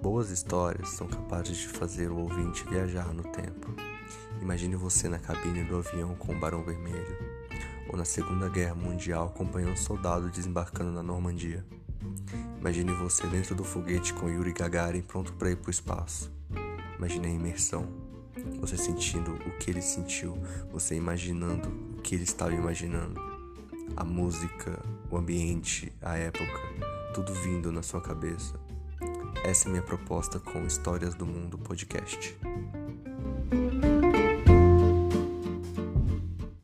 Boas histórias são capazes de fazer o ouvinte viajar no tempo. Imagine você na cabine do avião com o Barão Vermelho, ou na Segunda Guerra Mundial acompanhando um soldado desembarcando na Normandia. Imagine você dentro do foguete com Yuri Gagarin pronto para ir para o espaço. Imagine a imersão. Você sentindo o que ele sentiu, você imaginando o que ele estava imaginando. A música, o ambiente, a época, tudo vindo na sua cabeça. Essa é minha proposta com Histórias do Mundo podcast.